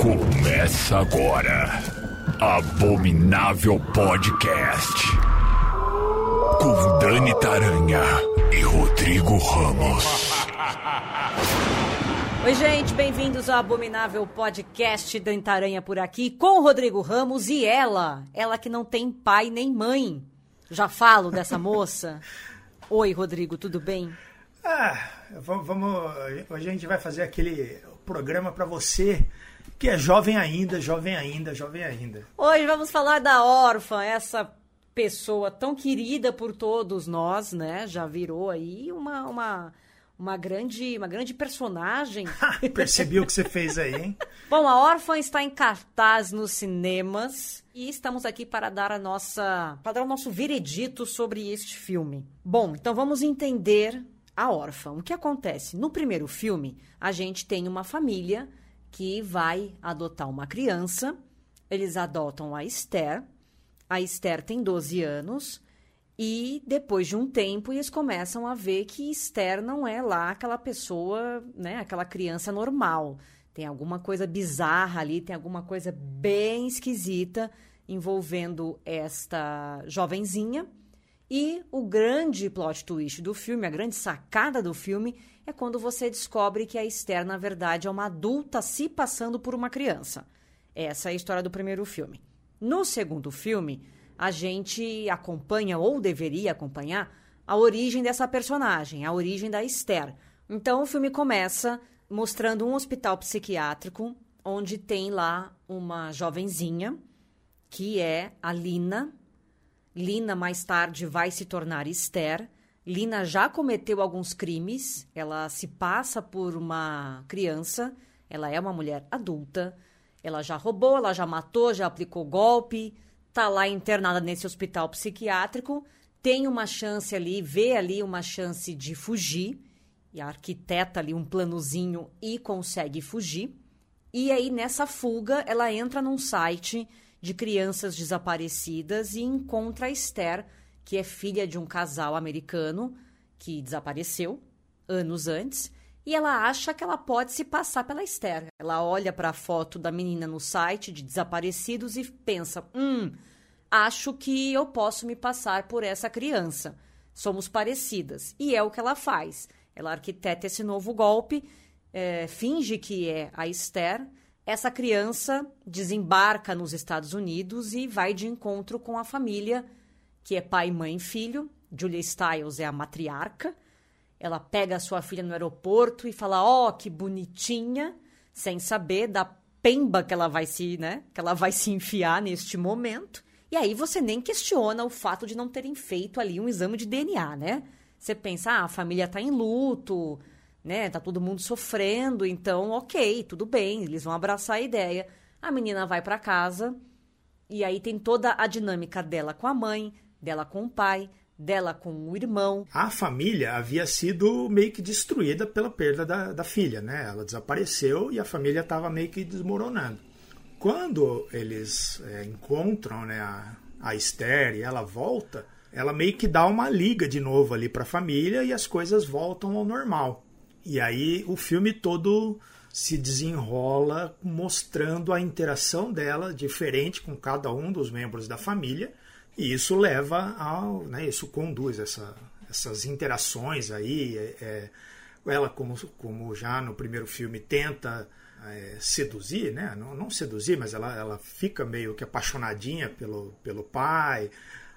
Começa agora. Abominável Podcast. Com Dani Taranha e Rodrigo Ramos. Oi, gente, bem-vindos ao Abominável Podcast Dani Taranha por aqui, com o Rodrigo Ramos e ela, ela que não tem pai nem mãe. Já falo dessa moça. Oi, Rodrigo, tudo bem? Ah, vamos, vamos, hoje a gente vai fazer aquele programa para você que é jovem ainda, jovem ainda, jovem ainda. Hoje vamos falar da órfã, essa pessoa tão querida por todos nós, né? Já virou aí uma, uma, uma, grande, uma grande personagem. Percebi o que você fez aí, hein? Bom, a órfã está em cartaz nos cinemas e estamos aqui para dar a nossa, para dar o nosso veredito sobre este filme. Bom, então vamos entender a órfã. O que acontece? No primeiro filme, a gente tem uma família que vai adotar uma criança. Eles adotam a Esther. A Esther tem 12 anos. E depois de um tempo, eles começam a ver que Esther não é lá aquela pessoa, né, aquela criança normal. Tem alguma coisa bizarra ali, tem alguma coisa bem esquisita envolvendo esta jovenzinha. E o grande plot twist do filme, a grande sacada do filme, é quando você descobre que a Esther, na verdade, é uma adulta se passando por uma criança. Essa é a história do primeiro filme. No segundo filme, a gente acompanha, ou deveria acompanhar, a origem dessa personagem, a origem da Esther. Então o filme começa mostrando um hospital psiquiátrico onde tem lá uma jovenzinha que é a Lina. Lina mais tarde vai se tornar Esther. Lina já cometeu alguns crimes, ela se passa por uma criança, ela é uma mulher adulta, ela já roubou, ela já matou, já aplicou golpe, tá lá internada nesse hospital psiquiátrico, tem uma chance ali, vê ali uma chance de fugir, e arquiteta ali um planozinho e consegue fugir. E aí nessa fuga, ela entra num site de crianças desaparecidas e encontra a Esther, que é filha de um casal americano que desapareceu anos antes. E ela acha que ela pode se passar pela Esther. Ela olha para a foto da menina no site de desaparecidos e pensa: hum, acho que eu posso me passar por essa criança. Somos parecidas. E é o que ela faz. Ela arquiteta esse novo golpe, é, finge que é a Esther essa criança desembarca nos Estados Unidos e vai de encontro com a família, que é pai, mãe e filho. Julia Stiles é a matriarca. Ela pega a sua filha no aeroporto e fala: "Ó, oh, que bonitinha", sem saber da pemba que ela vai se, né, que ela vai se enfiar neste momento. E aí você nem questiona o fato de não terem feito ali um exame de DNA, né? Você pensa: "Ah, a família tá em luto, né? Tá todo mundo sofrendo, então, ok, tudo bem, eles vão abraçar a ideia. A menina vai para casa e aí tem toda a dinâmica dela com a mãe, dela com o pai, dela com o irmão. A família havia sido meio que destruída pela perda da, da filha, né? Ela desapareceu e a família estava meio que desmoronando. Quando eles é, encontram né, a, a Esther e ela volta, ela meio que dá uma liga de novo ali para a família e as coisas voltam ao normal. E aí o filme todo se desenrola mostrando a interação dela diferente com cada um dos membros da família. E isso leva ao, né, isso conduz essa, essas interações aí, é, é, ela como, como já no primeiro filme tenta é, seduzir, né, não, não seduzir, mas ela, ela fica meio que apaixonadinha pelo, pelo pai,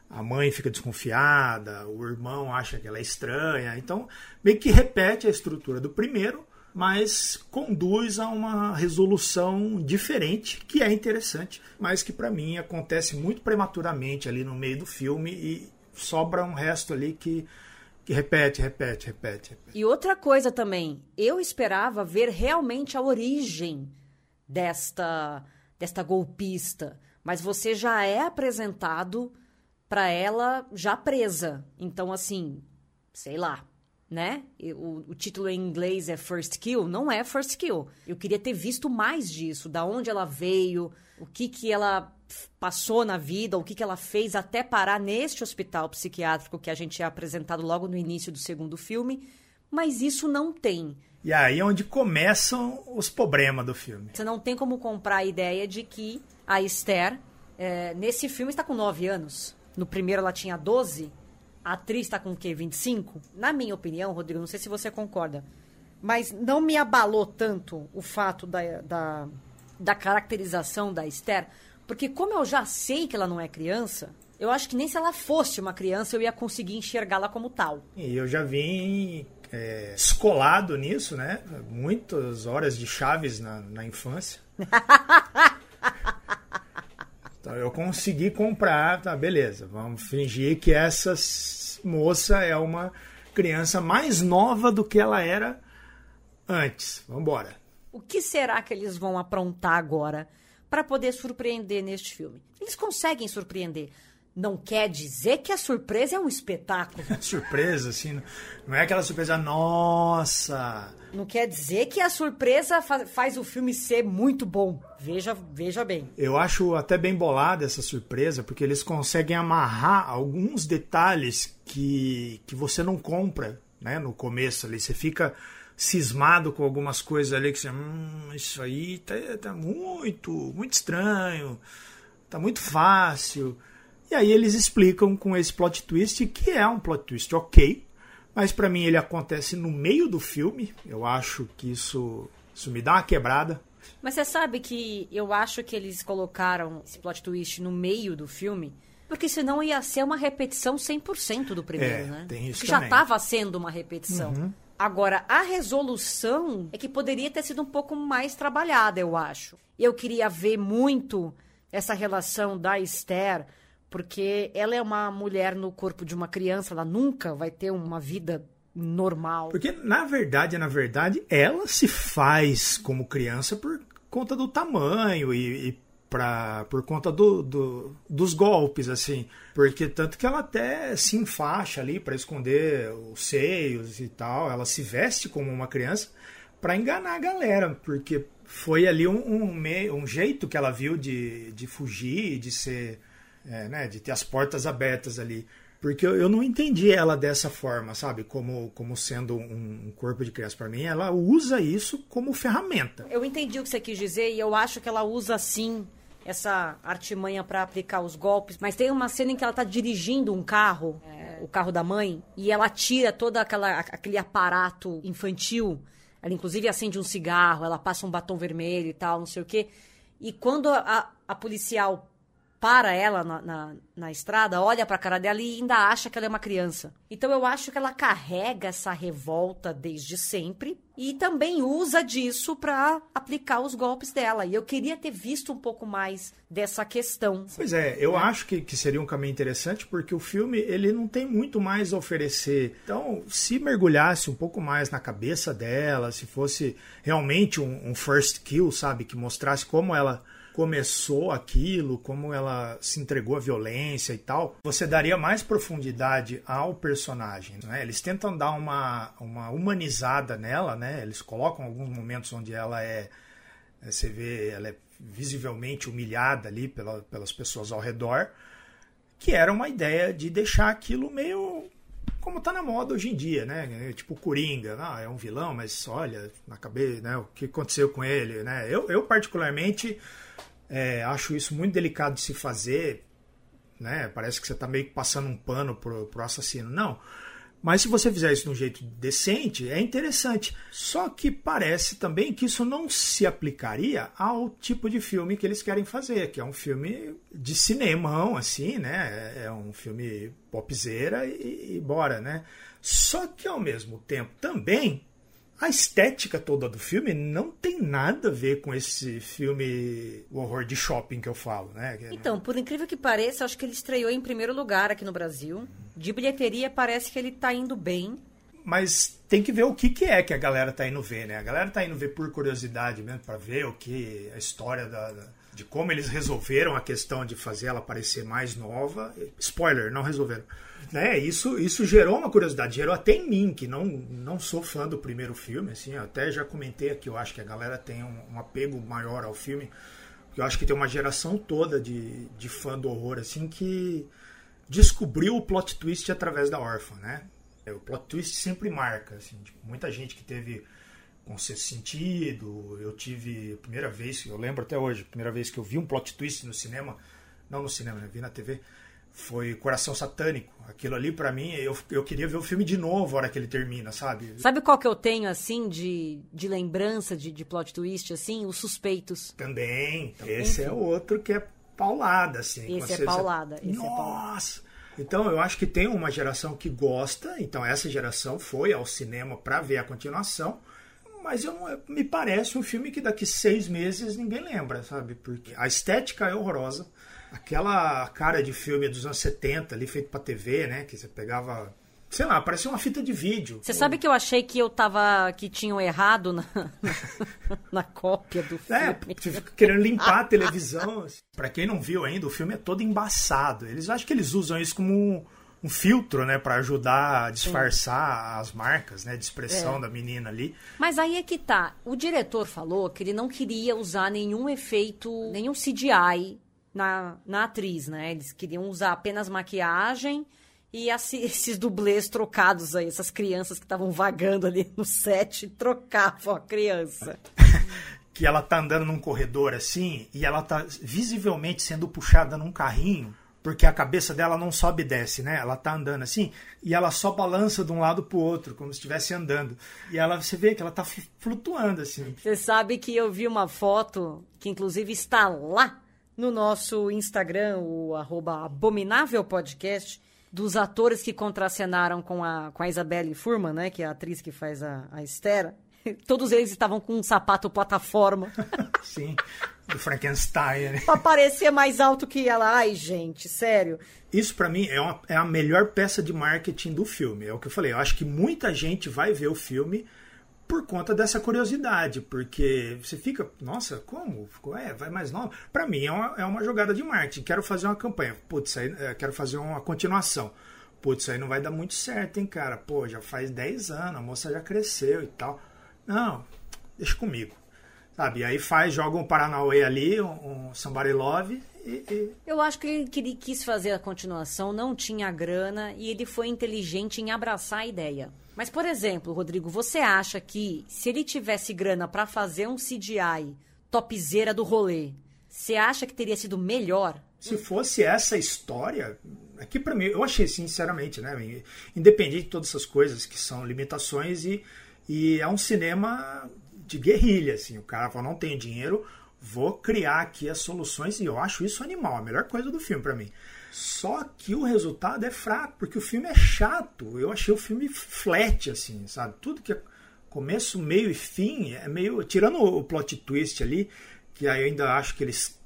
a mãe fica desconfiada, o irmão acha que ela é estranha. Então, meio que repete a estrutura do primeiro, mas conduz a uma resolução diferente, que é interessante, mas que para mim acontece muito prematuramente ali no meio do filme e sobra um resto ali que repete, repete, repete, repete. E outra coisa também, eu esperava ver realmente a origem desta desta golpista, mas você já é apresentado para ela já presa. Então, assim, sei lá, né? O, o, título em inglês é First Kill, não é First Kill. Eu queria ter visto mais disso, da onde ela veio, o que que ela passou na vida, o que que ela fez até parar neste hospital psiquiátrico que a gente é apresentado logo no início do segundo filme. Mas isso não tem. E aí é onde começam os problemas do filme. Você não tem como comprar a ideia de que a Esther, é, nesse filme, está com 9 anos. No primeiro ela tinha 12. A atriz está com o quê? 25? Na minha opinião, Rodrigo, não sei se você concorda. Mas não me abalou tanto o fato da, da, da caracterização da Esther. Porque como eu já sei que ela não é criança, eu acho que nem se ela fosse uma criança eu ia conseguir enxergá-la como tal. E eu já vim é, escolado nisso, né? Muitas horas de chaves na, na infância. então eu consegui comprar, tá, beleza. Vamos fingir que essa moça é uma criança mais nova do que ela era antes. Vamos embora. O que será que eles vão aprontar agora para poder surpreender neste filme? Eles conseguem surpreender não quer dizer que a surpresa é um espetáculo. surpresa, assim, não é aquela surpresa, nossa. Não quer dizer que a surpresa faz, faz o filme ser muito bom. Veja, veja bem. Eu acho até bem bolada essa surpresa, porque eles conseguem amarrar alguns detalhes que, que você não compra, né, no começo ali. Você fica cismado com algumas coisas ali que você, hum, isso aí tá, tá muito, muito estranho, tá muito fácil. E aí eles explicam com esse plot twist, que é um plot twist ok, mas para mim ele acontece no meio do filme. Eu acho que isso, isso me dá uma quebrada. Mas você sabe que eu acho que eles colocaram esse plot twist no meio do filme, porque senão ia ser uma repetição 100% do primeiro, é, né? Tem isso também. já estava sendo uma repetição. Uhum. Agora, a resolução é que poderia ter sido um pouco mais trabalhada, eu acho. Eu queria ver muito essa relação da Esther porque ela é uma mulher no corpo de uma criança, ela nunca vai ter uma vida normal. Porque, na verdade, na verdade, ela se faz como criança por conta do tamanho e, e pra, por conta do, do, dos golpes, assim. Porque tanto que ela até se enfaixa ali para esconder os seios e tal. Ela se veste como uma criança para enganar a galera, porque foi ali um, um, um jeito que ela viu de, de fugir, de ser é, né, de ter as portas abertas ali. Porque eu, eu não entendi ela dessa forma, sabe? Como, como sendo um, um corpo de criança. Para mim, ela usa isso como ferramenta. Eu entendi o que você quis dizer e eu acho que ela usa sim essa artimanha para aplicar os golpes. Mas tem uma cena em que ela tá dirigindo um carro, é, o carro da mãe, e ela tira todo aquele aparato infantil. Ela, inclusive, acende um cigarro, ela passa um batom vermelho e tal, não sei o quê. E quando a, a policial para ela na, na, na estrada, olha para a cara dela e ainda acha que ela é uma criança. Então eu acho que ela carrega essa revolta desde sempre e também usa disso para aplicar os golpes dela. E eu queria ter visto um pouco mais dessa questão. Pois é, eu acho que, que seria um caminho interessante porque o filme ele não tem muito mais a oferecer. Então, se mergulhasse um pouco mais na cabeça dela, se fosse realmente um, um first kill, sabe, que mostrasse como ela começou aquilo, como ela se entregou à violência e tal, você daria mais profundidade ao personagem. Né? Eles tentam dar uma, uma humanizada nela, né? Eles colocam alguns momentos onde ela é, é você vê, ela é visivelmente humilhada ali pela, pelas pessoas ao redor, que era uma ideia de deixar aquilo meio como tá na moda hoje em dia, né? Tipo Coringa, ah, é um vilão, mas olha, na cabeça, né? O que aconteceu com ele, né? Eu, eu particularmente é, acho isso muito delicado de se fazer, né? Parece que você está meio que passando um pano pro, pro assassino. Não. Mas se você fizer isso de um jeito decente, é interessante. Só que parece também que isso não se aplicaria ao tipo de filme que eles querem fazer, que é um filme de cinemão, assim, né? É, é um filme popzeira e, e bora, né? Só que ao mesmo tempo também a estética toda do filme não tem nada a ver com esse filme o horror de shopping que eu falo, né? Então, por incrível que pareça, acho que ele estreou em primeiro lugar aqui no Brasil. De bilheteria parece que ele tá indo bem. Mas tem que ver o que, que é que a galera tá indo ver, né? A galera tá indo ver por curiosidade mesmo, para ver o que a história da, da, de como eles resolveram a questão de fazer ela parecer mais nova. Spoiler, não resolveram né, isso, isso gerou uma curiosidade, gerou até em mim, que não, não sou fã do primeiro filme, assim, até já comentei aqui, eu acho que a galera tem um, um apego maior ao filme, eu acho que tem uma geração toda de, de fã do horror, assim, que descobriu o plot twist através da órfã, né? O plot twist sempre marca, assim, tipo, muita gente que teve com sexto sentido. Eu tive, primeira vez, eu lembro até hoje, primeira vez que eu vi um plot twist no cinema, não no cinema, né, vi na TV, foi Coração Satânico. Aquilo ali, para mim, eu, eu queria ver o filme de novo a hora que ele termina, sabe? Sabe qual que eu tenho, assim, de, de lembrança de, de plot twist, assim? Os Suspeitos. Também. Esse é outro que é paulada, assim. Esse é paulada. Esse Nossa! é paulada. Então, eu acho que tem uma geração que gosta, então essa geração foi ao cinema para ver a continuação, mas eu não, me parece um filme que daqui seis meses ninguém lembra, sabe? Porque a estética é horrorosa, aquela cara de filme dos anos 70 ali feito para TV, né? Que você pegava sei lá, parecia uma fita de vídeo. Você sabe que eu achei que eu tava. que tinham errado na, na cópia do É, filme. querendo limpar a televisão. Pra quem não viu ainda, o filme é todo embaçado. Eles acham que eles usam isso como um, filtro, né, Pra ajudar a disfarçar as marcas, né, de expressão É. da menina ali. Mas aí é que tá. O diretor falou que ele não queria usar nenhum efeito, nenhum CGI na, na atriz, né? Eles queriam usar apenas maquiagem e assi- esses dublês trocados aí, essas crianças que estavam vagando ali no set, trocavam a criança. que ela tá andando num corredor assim e ela tá visivelmente sendo puxada num carrinho, porque a cabeça dela não sobe e desce, né? Ela tá andando assim e ela só balança de um lado pro outro, como se estivesse andando. E ela você vê que ela tá flu- flutuando assim. Você sabe que eu vi uma foto que inclusive está lá no nosso Instagram, o arroba abominável podcast, dos atores que contracenaram com a, com a Isabelle Furman, né? Que é a atriz que faz a, a Esther. Todos eles estavam com um sapato plataforma Sim, do Frankenstein, né? pra parecer mais alto que ela. Ai, gente, sério. Isso pra mim é, uma- é a melhor peça de marketing do filme. É o que eu falei. Eu acho que muita gente vai ver o filme por conta dessa curiosidade, porque você fica, nossa, como? Ficou, é, vai mais nova. Pra mim é uma, é uma jogada de marketing. Quero fazer uma campanha. Putz, aí, é, quero fazer uma continuação. Putz, isso aí não vai dar muito certo, hein, cara? Pô, já faz 10 anos, a moça já cresceu e tal. Não, deixa comigo. Sabe? E aí faz, joga um Paranauê ali, um, um Somebody Love e- e Eu acho que ele, que ele quis fazer a continuação, não tinha grana e ele foi inteligente em abraçar a ideia. Mas, por exemplo, Rodrigo, você acha que se ele tivesse grana pra fazer um CGI topzera do rolê, você acha que teria sido melhor? Se fosse essa história, aqui pra mim, eu achei sinceramente, né? Independente de todas essas coisas que são limitações e, e é um cinema de guerrilha, assim. O cara falou, não tenho dinheiro, vou criar aqui as soluções e eu acho isso animal, a melhor coisa do filme pra mim. Só que o resultado é fraco, porque o filme é chato. Eu achei o filme flat, assim, sabe? Tudo que é começo, meio e fim é meio. Tirando o plot twist ali, que aí eu ainda acho que eles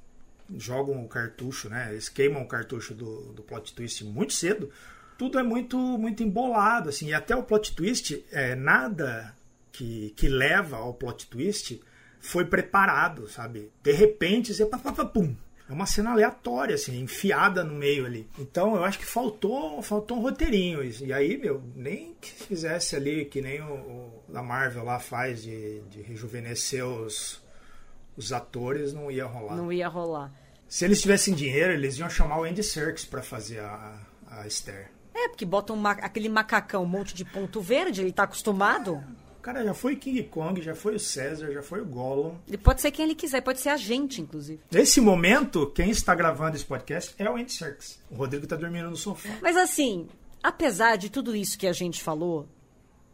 jogam o cartucho, né? Eles queimam o cartucho do, do plot twist muito cedo. Tudo é muito muito embolado, assim. E até o plot twist, é, nada que, que leva ao plot twist foi preparado, sabe? De repente, você pá, pá, pá, pum. É uma cena aleatória, assim, enfiada no meio ali. Então eu acho que faltou, faltou um roteirinho. E aí, meu, nem que fizesse ali que nem o, o da Marvel lá faz de, de rejuvenescer os, os atores, não ia rolar. Não ia rolar. Se eles tivessem dinheiro, eles iam chamar o Andy Serkis pra fazer a, a Esther. É, porque botam ma- aquele macacão, um monte de ponto verde, ele tá acostumado. O cara já foi King Kong, já foi o César, já foi o Gollum. Ele pode ser quem ele quiser, pode ser a gente, inclusive. Nesse momento, quem está gravando esse podcast é o Andy Serkis. O Rodrigo tá dormindo no sofá. Mas assim, apesar de tudo isso que a gente falou,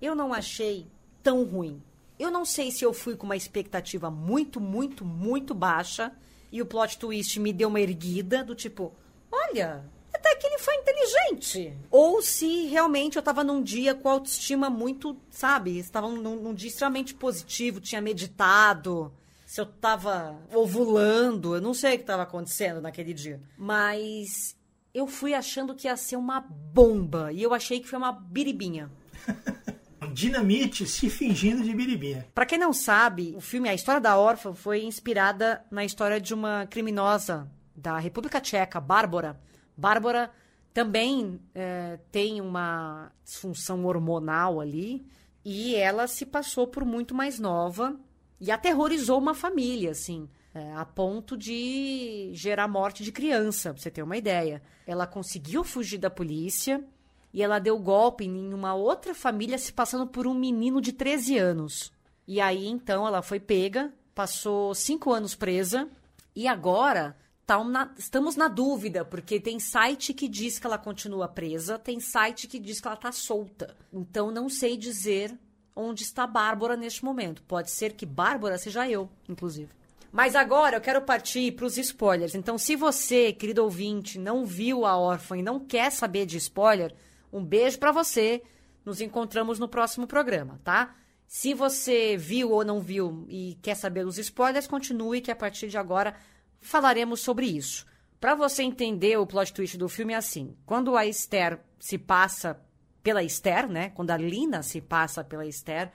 eu não achei tão ruim. Eu não sei se eu fui com uma expectativa muito, muito, muito baixa e o plot twist me deu uma erguida do tipo, olha, até que ele foi inteligente. Ou se realmente eu tava num dia com autoestima muito, sabe, estava num, num dia extremamente positivo, tinha meditado, se eu tava ovulando, eu não sei o que tava acontecendo naquele dia. Mas eu fui achando que ia ser uma bomba e eu achei que foi uma biribinha. Dinamite se fingindo de biribinha. Pra quem não sabe, o filme A História da Órfã foi inspirada na história de uma criminosa da República Tcheca, Bárbara. Bárbara também é, tem uma disfunção hormonal ali e ela se passou por muito mais nova e aterrorizou uma família, assim, é, a ponto de gerar morte de criança, pra você ter uma ideia. Ela conseguiu fugir da polícia e ela deu golpe em uma outra família se passando por um menino de 13 anos. E aí, então, ela foi pega, passou cinco anos presa e agora na, estamos na dúvida, porque tem site que diz que ela continua presa, tem site que diz que ela tá solta. Então, não sei dizer onde está Bárbara neste momento. Pode ser que Bárbara seja eu, inclusive. Mas agora eu quero partir para os spoilers. Então, se você, querido ouvinte, não viu a órfã e não quer saber de spoiler, um beijo para você. Nos encontramos no próximo programa, tá? Se você viu ou não viu e quer saber os spoilers, continue que a partir de agora falaremos sobre isso. Para você entender o plot twist do filme é assim: quando a Esther se passa pela Esther, né? Quando a Lina se passa pela Esther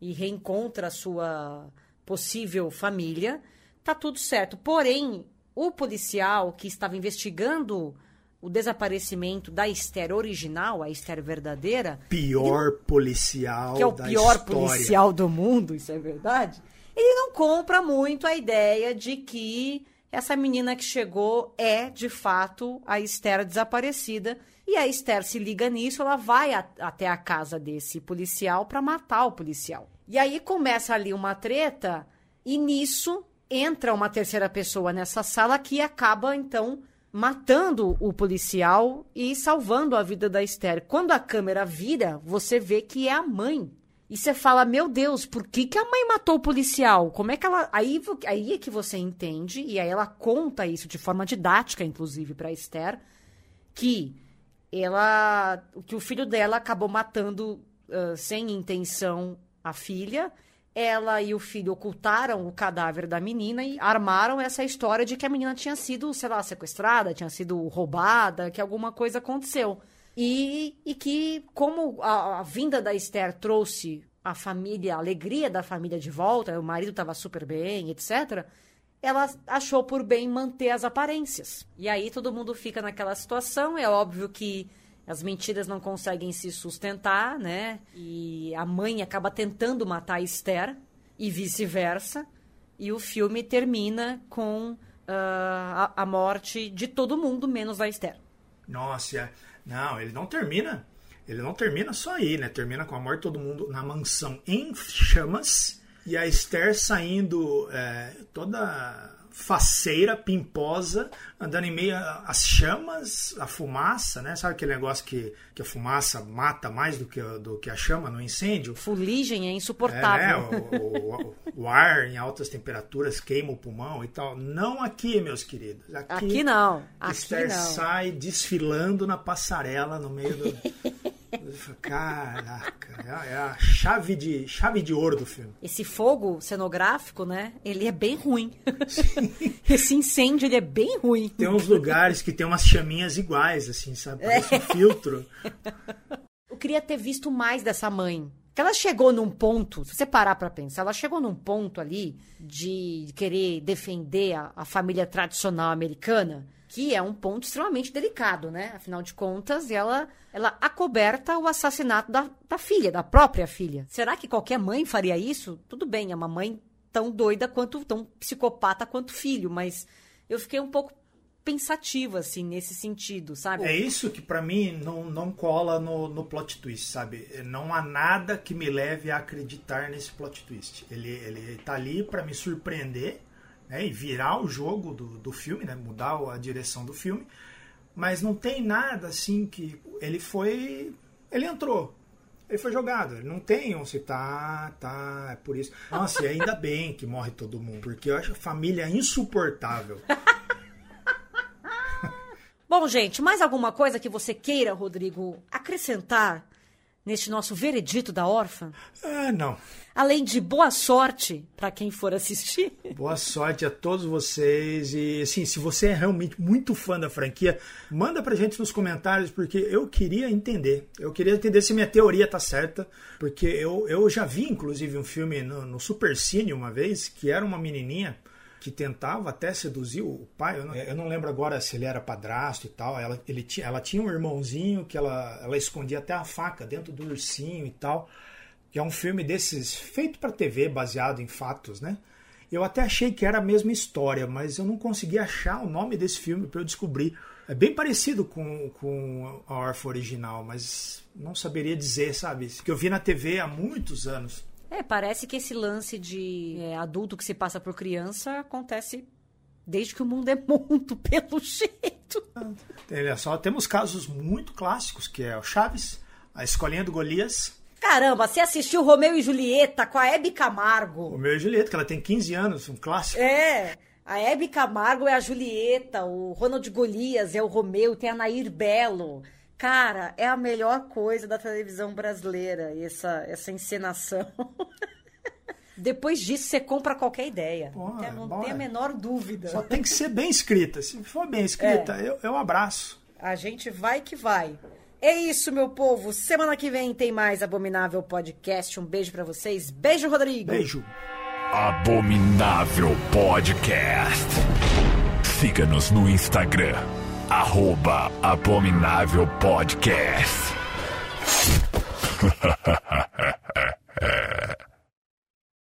e reencontra a sua possível família, tá tudo certo. Porém, o policial que estava investigando o desaparecimento da Esther original, a Esther verdadeira. Pior policial. Que é o pior história. policial do mundo, isso é verdade. Ele não compra muito a ideia de que essa menina que chegou é, de fato, a Esther desaparecida. E a Esther se liga nisso, ela vai a, até a casa desse policial para matar o policial. E aí começa ali uma treta, e nisso entra uma terceira pessoa nessa sala que acaba, então, matando o policial e salvando a vida da Esther. Quando a câmera vira, você vê que é a mãe. E você fala, meu Deus, por que, que a mãe matou o policial? Como é que ela. Aí, aí é que você entende, e aí ela conta isso de forma didática, inclusive, para Esther, que ela. que o filho dela acabou matando uh, sem intenção a filha ela e o filho ocultaram o cadáver da menina e armaram essa história de que a menina tinha sido, sei lá, sequestrada, tinha sido roubada, que alguma coisa aconteceu. E, e que, como a, a vinda da Esther trouxe a família, a alegria da família de volta, o marido estava super bem, etc., ela achou por bem manter as aparências. E aí todo mundo fica naquela situação. É óbvio que as mentiras não conseguem se sustentar, né? E a mãe acaba tentando matar a Esther e vice-versa. E o filme termina com uh, a, a, morte de todo mundo, menos da Esther. Nossa, não, ele não termina. Ele não termina só aí, né? Termina com a morte de todo mundo na mansão em chamas e a Esther saindo é, toda faceira, pimposa, andando em meio às chamas, a fumaça, né? Sabe aquele negócio que, que a fumaça mata mais do que, do que a chama no incêndio? Fuligem é insuportável. É, o, o, o, ar em altas temperaturas queima o pulmão e tal. Não aqui, meus queridos. Aqui, aqui não. Aqui Esther não. sai desfilando na passarela no meio do... Caraca, é a chave de, chave de ouro do filme. Esse fogo cenográfico, né? Ele é bem ruim. Esse incêndio, ele é bem ruim. Tem uns lugares que tem umas chaminhas iguais, assim, sabe? Parece um filtro. Eu queria ter visto mais dessa mãe. Que ela chegou num ponto, se você parar pra pensar, ela chegou num ponto ali de querer defender a, a família tradicional americana que é um ponto extremamente delicado, né? Afinal de contas, ela, ela acoberta o assassinato da, da filha, da própria filha. Será que qualquer mãe faria isso? Tudo bem, é uma mãe tão doida quanto, tão psicopata quanto filho, mas eu fiquei um pouco pensativa, assim, nesse sentido, sabe? É isso que para mim não, não cola no, no plot twist, sabe? Não há nada que me leve a acreditar nesse plot twist. Ele, ele tá ali para me surpreender, né, e virar o jogo do, do filme, né, mudar a direção do filme, mas não tem nada assim que ele foi, ele entrou, ele foi jogado, ele não tem onde tá, tá, é por isso. Nossa, e ainda bem que morre todo mundo, porque eu acho a família insuportável. Bom, gente, mais alguma coisa que você queira, Rodrigo, acrescentar neste nosso veredito da órfã? Ah, não. Além de boa sorte para quem for assistir. Boa sorte a todos vocês. E assim, se você é realmente muito fã da franquia, manda pra gente nos comentários, porque eu queria entender. Eu queria entender se minha teoria tá certa. Porque eu, eu já vi, inclusive, um filme no, no Super Cine uma vez, que era uma menininha que tentava até seduzir o pai. Eu não, eu não, lembro agora se ele era padrasto e tal. Ela, ele, ela tinha um irmãozinho que ela, ela escondia até a faca dentro do ursinho e tal. Que é um filme desses feito para TV, baseado em fatos, né? Eu até achei que era a mesma história, mas eu não consegui achar o nome desse filme para eu descobrir. É bem parecido com, com a Orfa original, mas não saberia dizer, sabe? Que eu vi na TV há muitos anos. É, parece que esse lance de é, adulto que se passa por criança acontece desde que o mundo é mundo, pelo jeito. Olha só, temos casos muito clássicos, que é o Chaves, a Escolinha do Golias. Caramba, você assistiu Romeu e Julieta com a Hebe Camargo. Romeu e Julieta, que ela tem 15 anos, um clássico. É, a Hebe Camargo é a Julieta, o Ronald Golias é o Romeu, tem a Nair Belo. Cara, é a melhor coisa da televisão brasileira, essa, essa encenação. Depois disso, você compra qualquer ideia. Pô, não bom, tem a menor dúvida. Só tem que ser bem escrita. Se for bem escrita, É. eu, eu abraço. A gente vai que vai. É isso, meu povo. Semana que vem tem mais Abominável Podcast. Um beijo pra vocês. Beijo, Rodrigo. Beijo. Abominável Podcast. Siga-nos no Instagram, arroba Abominável Podcast.